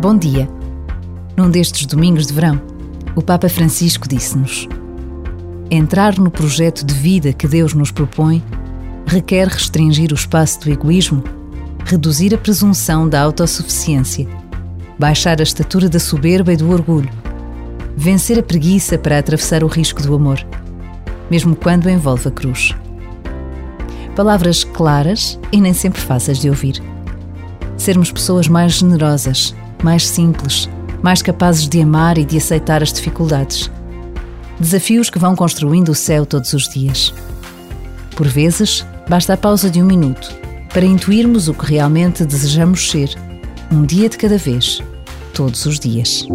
Bom dia. Num destes domingos de verão, o Papa Francisco disse-nos: Entrar no projeto de vida que Deus nos propõe requer restringir o espaço do egoísmo, reduzir a presunção da autossuficiência, baixar a estatura da soberba e do orgulho, vencer a preguiça para atravessar o risco do amor, mesmo quando envolve a cruz. Palavras claras e nem sempre fáceis de ouvir. Sermos pessoas mais generosas, mais simples, mais capazes de amar e de aceitar as dificuldades. Desafios que vão construindo o céu todos os dias. Por vezes, basta a pausa de um minuto para intuirmos o que realmente desejamos ser, um dia de cada vez, todos os dias.